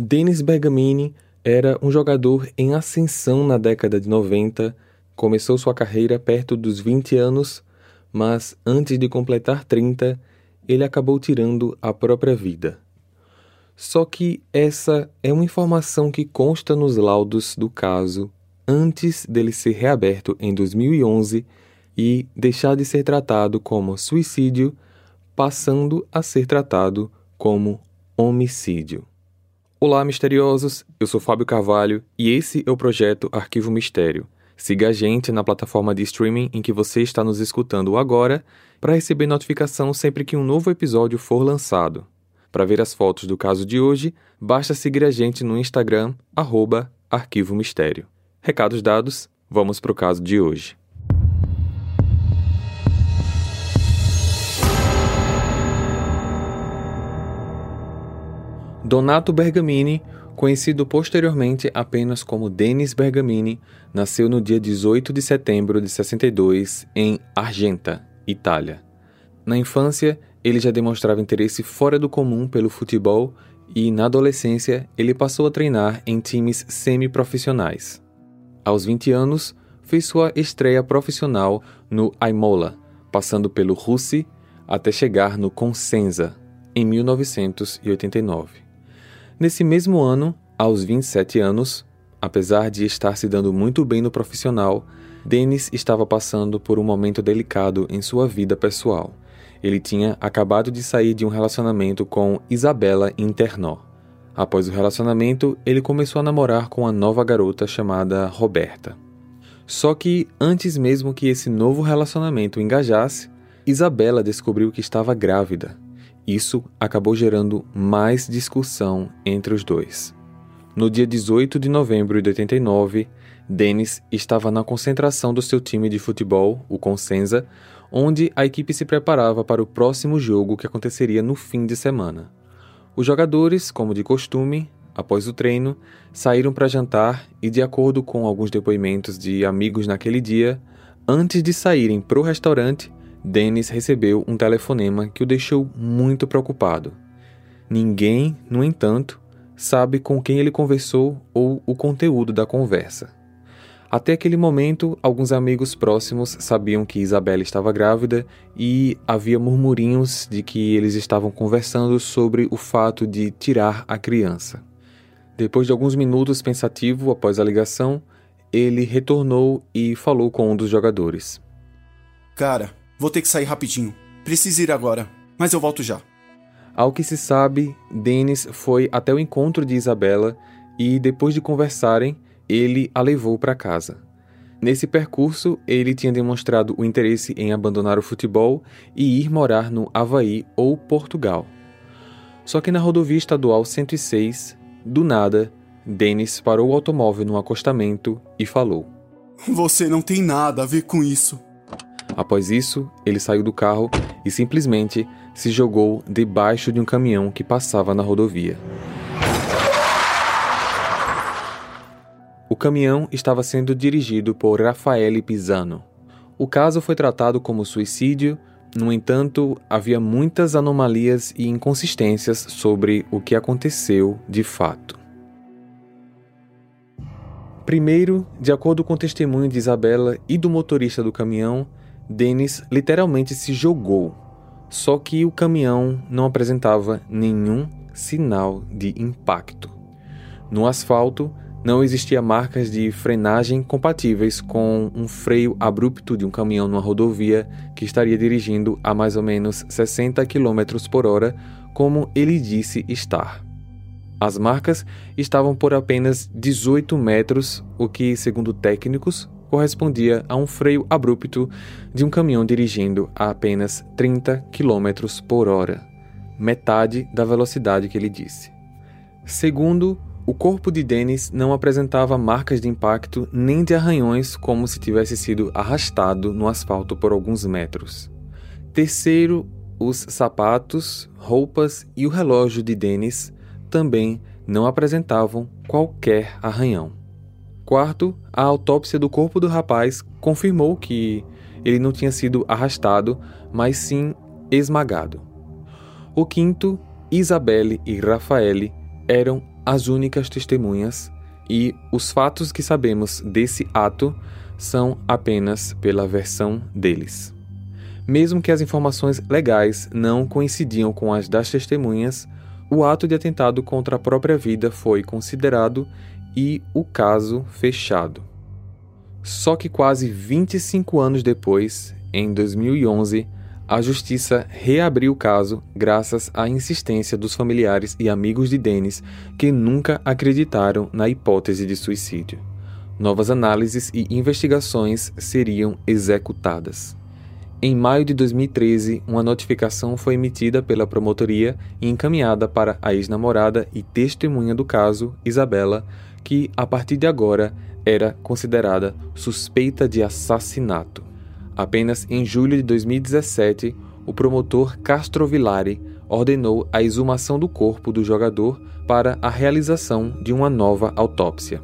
Denis Bergamini era um jogador em ascensão na década de 90, começou sua carreira perto dos 20 anos, mas antes de completar 30, ele acabou tirando a própria vida. Só que essa é uma informação que consta nos laudos do caso antes dele ser reaberto em 2011 e deixar de ser tratado como suicídio, passando a ser tratado como homicídio. Olá, misteriosos! Eu sou Fábio Carvalho e esse é o projeto Arquivo Mistério. Siga a gente na plataforma de streaming em que você está nos escutando agora para receber notificação sempre que um novo episódio for lançado. Para ver as fotos do caso de hoje, basta seguir a gente no Instagram, arroba Arquivo Mistério. Recados dados, vamos para o caso de hoje. Donato Bergamini, conhecido posteriormente apenas como Denis Bergamini, nasceu no dia 18 de setembro de 62 em Argenta, Itália. Na infância, ele já demonstrava interesse fora do comum pelo futebol e, na adolescência, ele passou a treinar em times semi-profissionais. Aos 20 anos, fez sua estreia profissional no Aimola, passando pelo Russi até chegar no Consenza, em 1989. Nesse mesmo ano, aos 27 anos, apesar de estar se dando muito bem no profissional, Denis estava passando por um momento delicado em sua vida pessoal. Ele tinha acabado de sair de um relacionamento com Isabela Internó. Após o relacionamento, ele começou a namorar com uma nova garota chamada Roberta. Só que, antes mesmo que esse novo relacionamento engajasse, Isabela descobriu que estava grávida isso acabou gerando mais discussão entre os dois. No dia 18 de novembro de 89, Dennis estava na concentração do seu time de futebol, o Consenza, onde a equipe se preparava para o próximo jogo que aconteceria no fim de semana. Os jogadores, como de costume, após o treino, saíram para jantar e, de acordo com alguns depoimentos de amigos naquele dia, antes de saírem para o restaurante, Dennis recebeu um telefonema que o deixou muito preocupado. Ninguém, no entanto, sabe com quem ele conversou ou o conteúdo da conversa. Até aquele momento, alguns amigos próximos sabiam que Isabela estava grávida e havia murmurinhos de que eles estavam conversando sobre o fato de tirar a criança. Depois de alguns minutos pensativo após a ligação, ele retornou e falou com um dos jogadores. Cara, Vou ter que sair rapidinho. Preciso ir agora, mas eu volto já. Ao que se sabe, Denis foi até o encontro de Isabela e, depois de conversarem, ele a levou para casa. Nesse percurso, ele tinha demonstrado o interesse em abandonar o futebol e ir morar no Havaí ou Portugal. Só que na rodovia estadual 106, do nada, Denis parou o automóvel no acostamento e falou: Você não tem nada a ver com isso. Após isso, ele saiu do carro e simplesmente se jogou debaixo de um caminhão que passava na rodovia. O caminhão estava sendo dirigido por Rafaele Pisano. O caso foi tratado como suicídio, no entanto, havia muitas anomalias e inconsistências sobre o que aconteceu de fato. Primeiro, de acordo com o testemunho de Isabela e do motorista do caminhão, Dennis literalmente se jogou, só que o caminhão não apresentava nenhum sinal de impacto. No asfalto não existia marcas de frenagem compatíveis com um freio abrupto de um caminhão numa rodovia que estaria dirigindo a mais ou menos 60 km por hora, como ele disse estar. As marcas estavam por apenas 18 metros, o que, segundo técnicos, correspondia a um freio abrupto de um caminhão dirigindo a apenas 30 km por hora, metade da velocidade que ele disse. Segundo, o corpo de Dennis não apresentava marcas de impacto nem de arranhões como se tivesse sido arrastado no asfalto por alguns metros. Terceiro, os sapatos, roupas e o relógio de Dennis também não apresentavam qualquer arranhão. Quarto, a autópsia do corpo do rapaz confirmou que ele não tinha sido arrastado, mas sim esmagado. O quinto, Isabelle e Rafaele eram as únicas testemunhas e os fatos que sabemos desse ato são apenas pela versão deles. Mesmo que as informações legais não coincidiam com as das testemunhas, o ato de atentado contra a própria vida foi considerado e o caso fechado. Só que quase 25 anos depois, em 2011, a justiça reabriu o caso graças à insistência dos familiares e amigos de Dennis, que nunca acreditaram na hipótese de suicídio. Novas análises e investigações seriam executadas. Em maio de 2013, uma notificação foi emitida pela promotoria e encaminhada para a ex-namorada e testemunha do caso, Isabela, que, a partir de agora, era considerada suspeita de assassinato. Apenas em julho de 2017, o promotor Castro Villari ordenou a exumação do corpo do jogador para a realização de uma nova autópsia.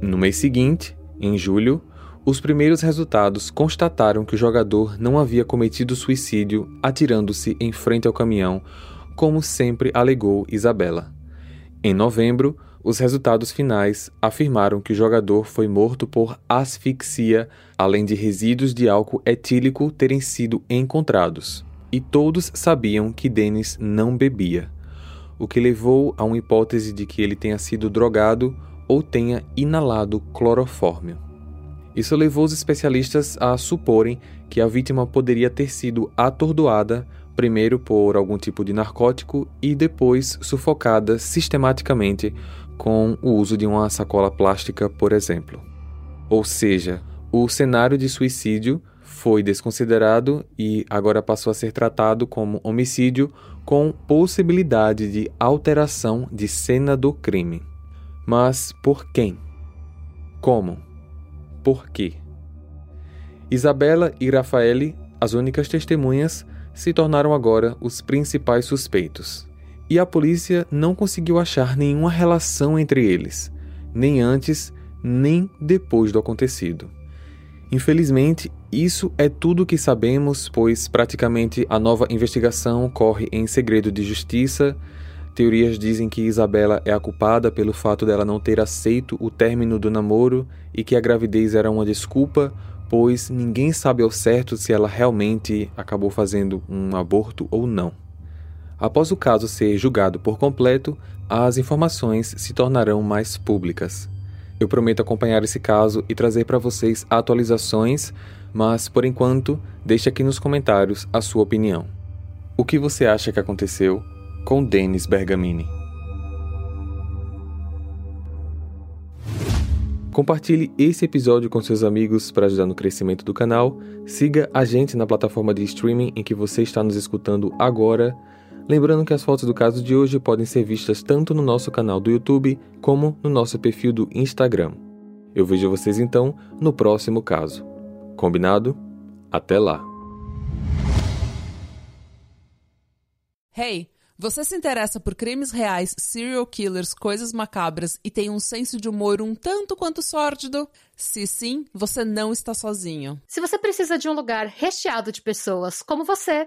No mês seguinte, em julho, os primeiros resultados constataram que o jogador não havia cometido suicídio atirando-se em frente ao caminhão, como sempre alegou Isabela. Em novembro, os resultados finais afirmaram que o jogador foi morto por asfixia, além de resíduos de álcool etílico terem sido encontrados. E todos sabiam que Dennis não bebia, o que levou a uma hipótese de que ele tenha sido drogado ou tenha inalado clorofórmio. Isso levou os especialistas a suporem que a vítima poderia ter sido atordoada primeiro por algum tipo de narcótico e depois sufocada sistematicamente com o uso de uma sacola plástica, por exemplo. Ou seja, o cenário de suicídio foi desconsiderado e agora passou a ser tratado como homicídio com possibilidade de alteração de cena do crime. Mas por quem? Como? Por quê? Isabela e Rafaele, as únicas testemunhas, se tornaram agora os principais suspeitos e a polícia não conseguiu achar nenhuma relação entre eles, nem antes nem depois do acontecido. Infelizmente, isso é tudo que sabemos, pois praticamente a nova investigação corre em segredo de justiça. Teorias dizem que Isabela é a culpada pelo fato dela não ter aceito o término do namoro e que a gravidez era uma desculpa, pois ninguém sabe ao certo se ela realmente acabou fazendo um aborto ou não. Após o caso ser julgado por completo, as informações se tornarão mais públicas. Eu prometo acompanhar esse caso e trazer para vocês atualizações, mas por enquanto, deixe aqui nos comentários a sua opinião. O que você acha que aconteceu com Denis Bergamini? Compartilhe esse episódio com seus amigos para ajudar no crescimento do canal. Siga a gente na plataforma de streaming em que você está nos escutando agora. Lembrando que as fotos do caso de hoje podem ser vistas tanto no nosso canal do YouTube como no nosso perfil do Instagram. Eu vejo vocês então no próximo caso. Combinado? Até lá! Hey, você se interessa por crimes reais, serial killers, coisas macabras e tem um senso de humor um tanto quanto sórdido? Se sim, você não está sozinho. Se você precisa de um lugar recheado de pessoas como você